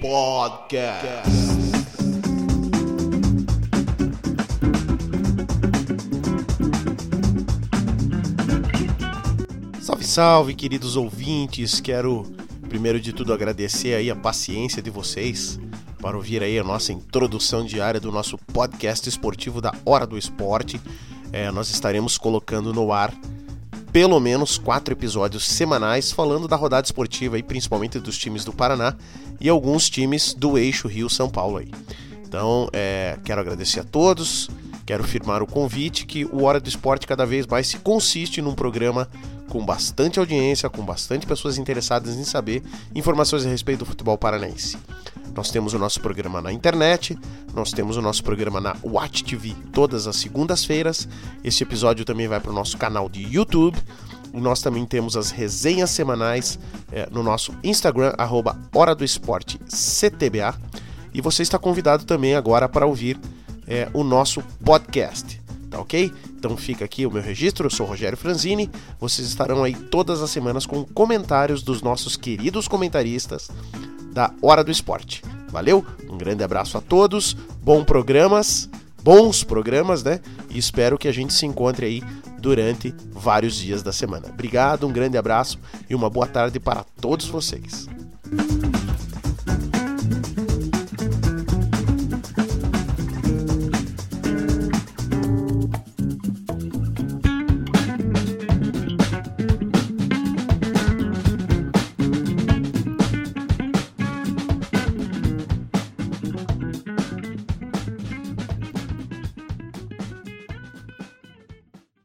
Podcast. Salve, salve, queridos ouvintes. Quero, primeiro de tudo, agradecer aí a paciência de vocês para ouvir aí a nossa introdução diária do nosso podcast esportivo da Hora do Esporte. É, nós estaremos colocando no ar pelo menos quatro episódios semanais falando da rodada esportiva e principalmente dos times do Paraná e alguns times do eixo Rio-São Paulo aí. Então, é, quero agradecer a todos, quero firmar o convite que o Hora do Esporte cada vez mais se consiste num programa com bastante audiência, com bastante pessoas interessadas em saber informações a respeito do futebol paranaense. Nós temos o nosso programa na internet, nós temos o nosso programa na Watch TV todas as segundas-feiras. Este episódio também vai para o nosso canal de YouTube. Nós também temos as resenhas semanais é, no nosso Instagram, arroba Hora do Esporte CTBA. E você está convidado também agora para ouvir é, o nosso podcast, tá ok? Então fica aqui o meu registro, eu sou Rogério Franzini. Vocês estarão aí todas as semanas com comentários dos nossos queridos comentaristas da Hora do Esporte. Valeu? Um grande abraço a todos, bons programas, bons programas, né? E espero que a gente se encontre aí durante vários dias da semana. Obrigado, um grande abraço e uma boa tarde para todos vocês.